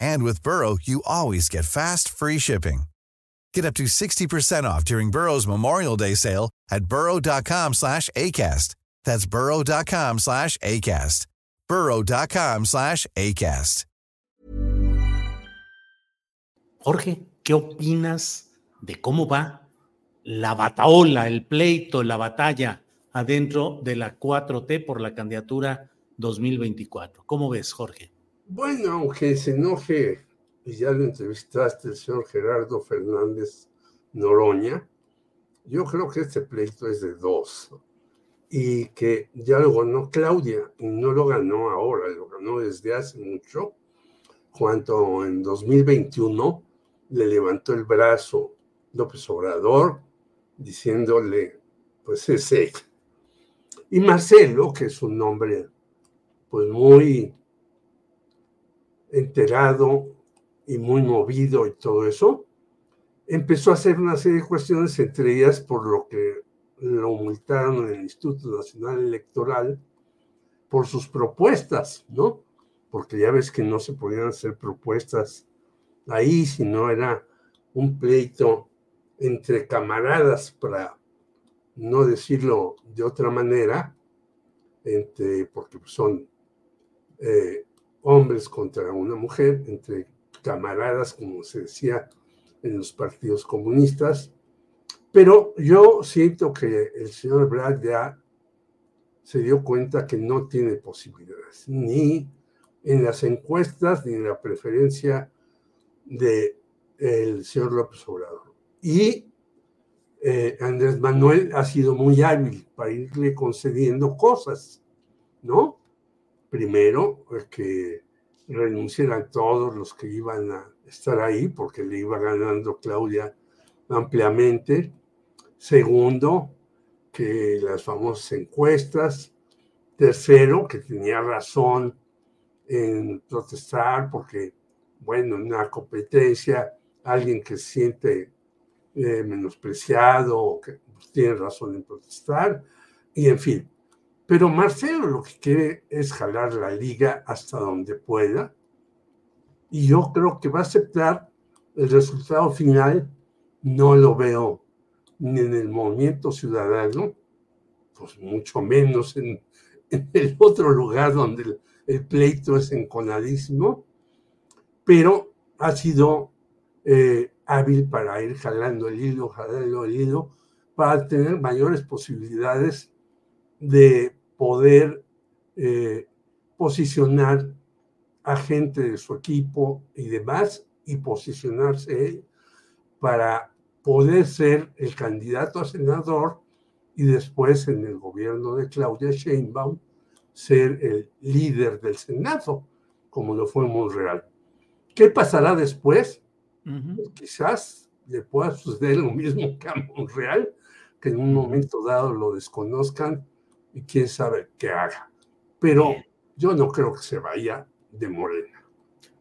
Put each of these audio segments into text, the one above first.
And with Burrow, you always get fast, free shipping. Get up to 60% off during Burrow's Memorial Day sale at burrow.com slash ACAST. That's burrow.com slash ACAST. burrow.com slash ACAST. Jorge, ¿qué opinas de cómo va la bataola, el pleito, la batalla adentro de la 4T por la candidatura 2024? ¿Cómo ves, Jorge? Bueno, aunque se enoje, y ya lo entrevistaste, el señor Gerardo Fernández Noroña, yo creo que este pleito es de dos. Y que ya lo ganó Claudia, y no lo ganó ahora, lo ganó desde hace mucho, cuando en 2021 le levantó el brazo López Obrador, diciéndole, pues es ella. Y Marcelo, que es un nombre pues muy enterado y muy movido y todo eso, empezó a hacer una serie de cuestiones, entre ellas por lo que lo multaron en el Instituto Nacional Electoral por sus propuestas, ¿no? Porque ya ves que no se podían hacer propuestas ahí, si no era un pleito entre camaradas, para no decirlo de otra manera, entre, porque son eh, hombres contra una mujer, entre camaradas, como se decía en los partidos comunistas. Pero yo siento que el señor Brad ya se dio cuenta que no tiene posibilidades, ni en las encuestas, ni en la preferencia del el señor López Obrador. Y eh, Andrés Manuel ha sido muy hábil para irle concediendo cosas, ¿no? Primero, que renunciaran todos los que iban a estar ahí, porque le iba ganando Claudia ampliamente. Segundo, que las famosas encuestas. Tercero, que tenía razón en protestar, porque, bueno, en una competencia, alguien que se siente eh, menospreciado, que pues, tiene razón en protestar, y en fin, pero Marcelo lo que quiere es jalar la liga hasta donde pueda. Y yo creo que va a aceptar el resultado final. No lo veo ni en el movimiento ciudadano, pues mucho menos en, el otro lugar donde el, pleito es enconadísimo, pero ha sido eh, hábil para ir jalando el hilo, jalando el hilo, para tener mayores posibilidades de poder eh, posicionar a gente de su equipo y demás y posicionarse para poder ser el candidato a senador y después en el gobierno de Claudia Sheinbaum ser el líder del Senado, como lo fue en Monreal. ¿Qué pasará después? Pues quizás le pueda suceder lo mismo que a Monreal, que en un momento dado lo desconozcan y quién sabe qué haga. Pero yo no creo que se vaya de Morena.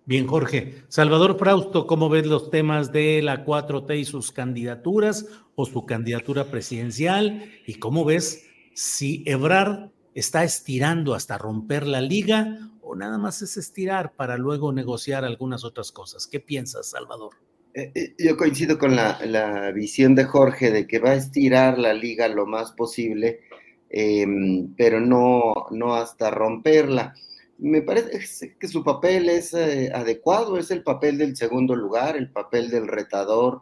Bien, Jorge. Salvador Frausto, ¿cómo ves los temas de la 4T y sus candidaturas o su candidatura presidencial? ¿Y cómo ves si Ebrard está estirando hasta romper la liga o nada más es estirar para luego negociar algunas otras cosas? ¿Qué piensas, Salvador? Eh, eh, yo coincido con la, la visión de Jorge de que va a estirar la liga lo más posible Em, pero no, no hasta romperla. Me parece que su papel es eh, adecuado, es el papel del segundo lugar, el papel del retador,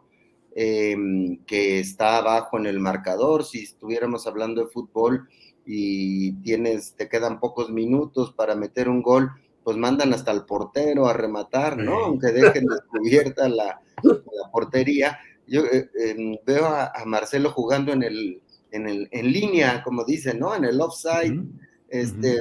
em, que está abajo en el marcador. Si estuviéramos hablando de fútbol y tienes, te quedan pocos minutos para meter un gol, pues mandan hasta el portero a rematar, ¿no? Aunque dejen descubierta la, la portería. Yo eh, em, veo a, Marcelo jugando en el, en el, en línea, como dicen, ¿no? En el offside, este,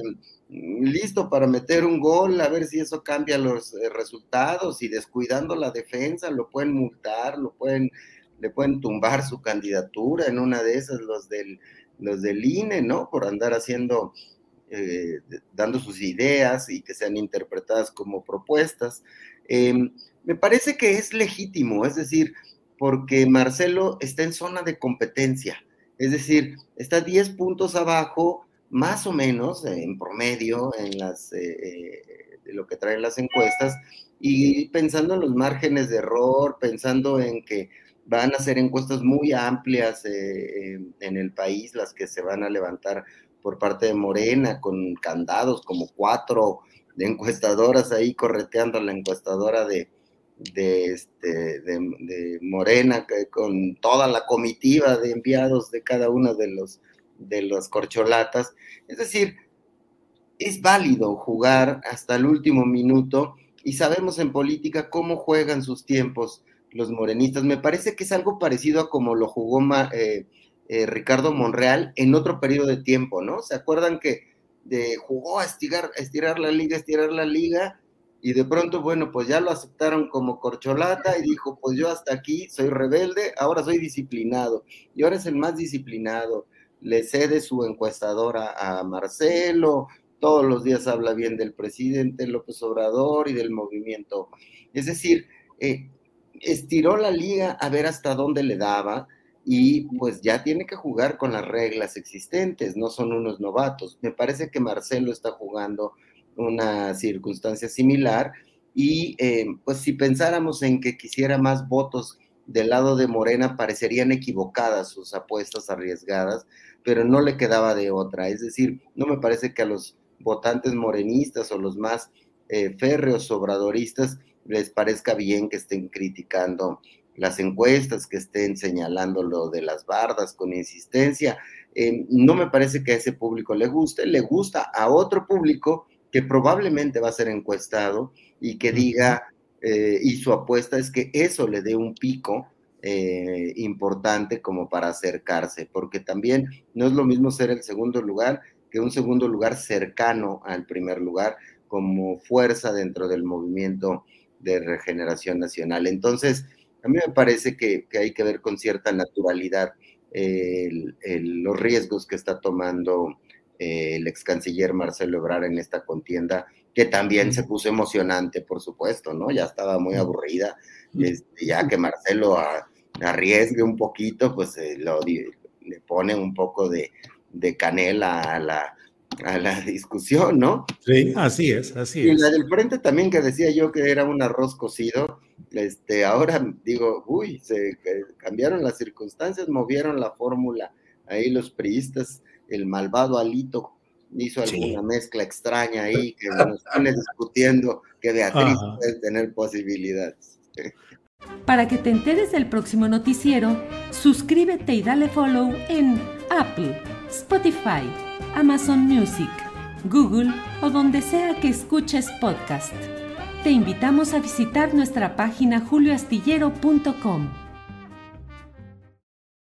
listo para meter un gol, a ver si eso cambia los eh, resultados y descuidando la defensa, lo pueden multar, lo pueden, le pueden tumbar su candidatura en una de esas, los del, los del INE, ¿no? Por andar haciendo eh, dando sus ideas y que sean interpretadas como propuestas. Em, me parece que es legítimo, es decir, porque Marcelo está en zona de competencia, es decir, está 10 puntos abajo, más o menos, en promedio, en las, eh, eh, lo que traen las encuestas, y pensando en los márgenes de error, pensando en que van a ser encuestas muy amplias en el país, las que se van a levantar por parte de Morena, con candados, como cuatro encuestadoras ahí correteando a la encuestadora de, de, este, de, Morena, con toda la comitiva de enviados de cada una de los de las corcholatas. Es decir, es válido jugar hasta el último minuto y sabemos en política cómo juegan sus tiempos los morenistas. Me parece que es algo parecido a como lo jugó eh, eh, Ricardo Monreal en otro periodo de tiempo, ¿no? ¿Se acuerdan que de, jugó a estirar, estirar la liga, estirar la liga? Y de pronto, bueno, pues ya lo aceptaron como corcholata y dijo, pues yo hasta aquí soy rebelde, ahora soy disciplinado. Y ahora es el más disciplinado. Le cede su encuestadora a Marcelo, todos los días habla bien del presidente López Obrador y del movimiento. Es decir, eh, estiró la liga a ver hasta dónde le daba y pues ya tiene que jugar con las reglas existentes, no son unos novatos. Me parece que Marcelo está jugando una circunstancia similar y eh, pues si pensáramos en que quisiera más votos del lado de Morena, parecerían equivocadas sus apuestas arriesgadas, pero no le quedaba de otra. Es decir, no me parece que a los votantes morenistas o los más eh, férreos obradoristas les parezca bien que estén criticando las encuestas que estén señalando lo de las bardas con insistencia. Eh, no me parece que a ese público le guste, le gusta a otro público que probablemente va a ser encuestado y que diga, eh, y su apuesta es que eso le dé un pico eh, importante como para acercarse, porque también no es lo mismo ser el segundo lugar que un segundo lugar cercano al primer lugar como fuerza dentro del movimiento de regeneración nacional. Entonces, a mí me parece que, hay que ver con cierta naturalidad los riesgos que está tomando eh, el ex canciller Marcelo Ebrard en esta contienda, que también se puso emocionante, por supuesto, ¿no? Ya estaba muy aburrida, este, ya que Marcelo arriesgue un poquito, pues eh, le pone un poco de canela a la, a la discusión, ¿no? Sí, así es, así es. Y la del frente también que decía yo que era un arroz cocido, este, ahora digo, uy, se cambiaron las circunstancias, movieron la fórmula, ahí los priistas, el malvado Alito hizo alguna mezcla extraña ahí que nos pone discutiendo que Beatriz puede tener posibilidades. Para que te enteres del próximo noticiero, suscríbete y dale follow en Apple, Spotify, Amazon Music, Google o donde sea que escuches podcast. Te invitamos a visitar nuestra página julioastillero.com.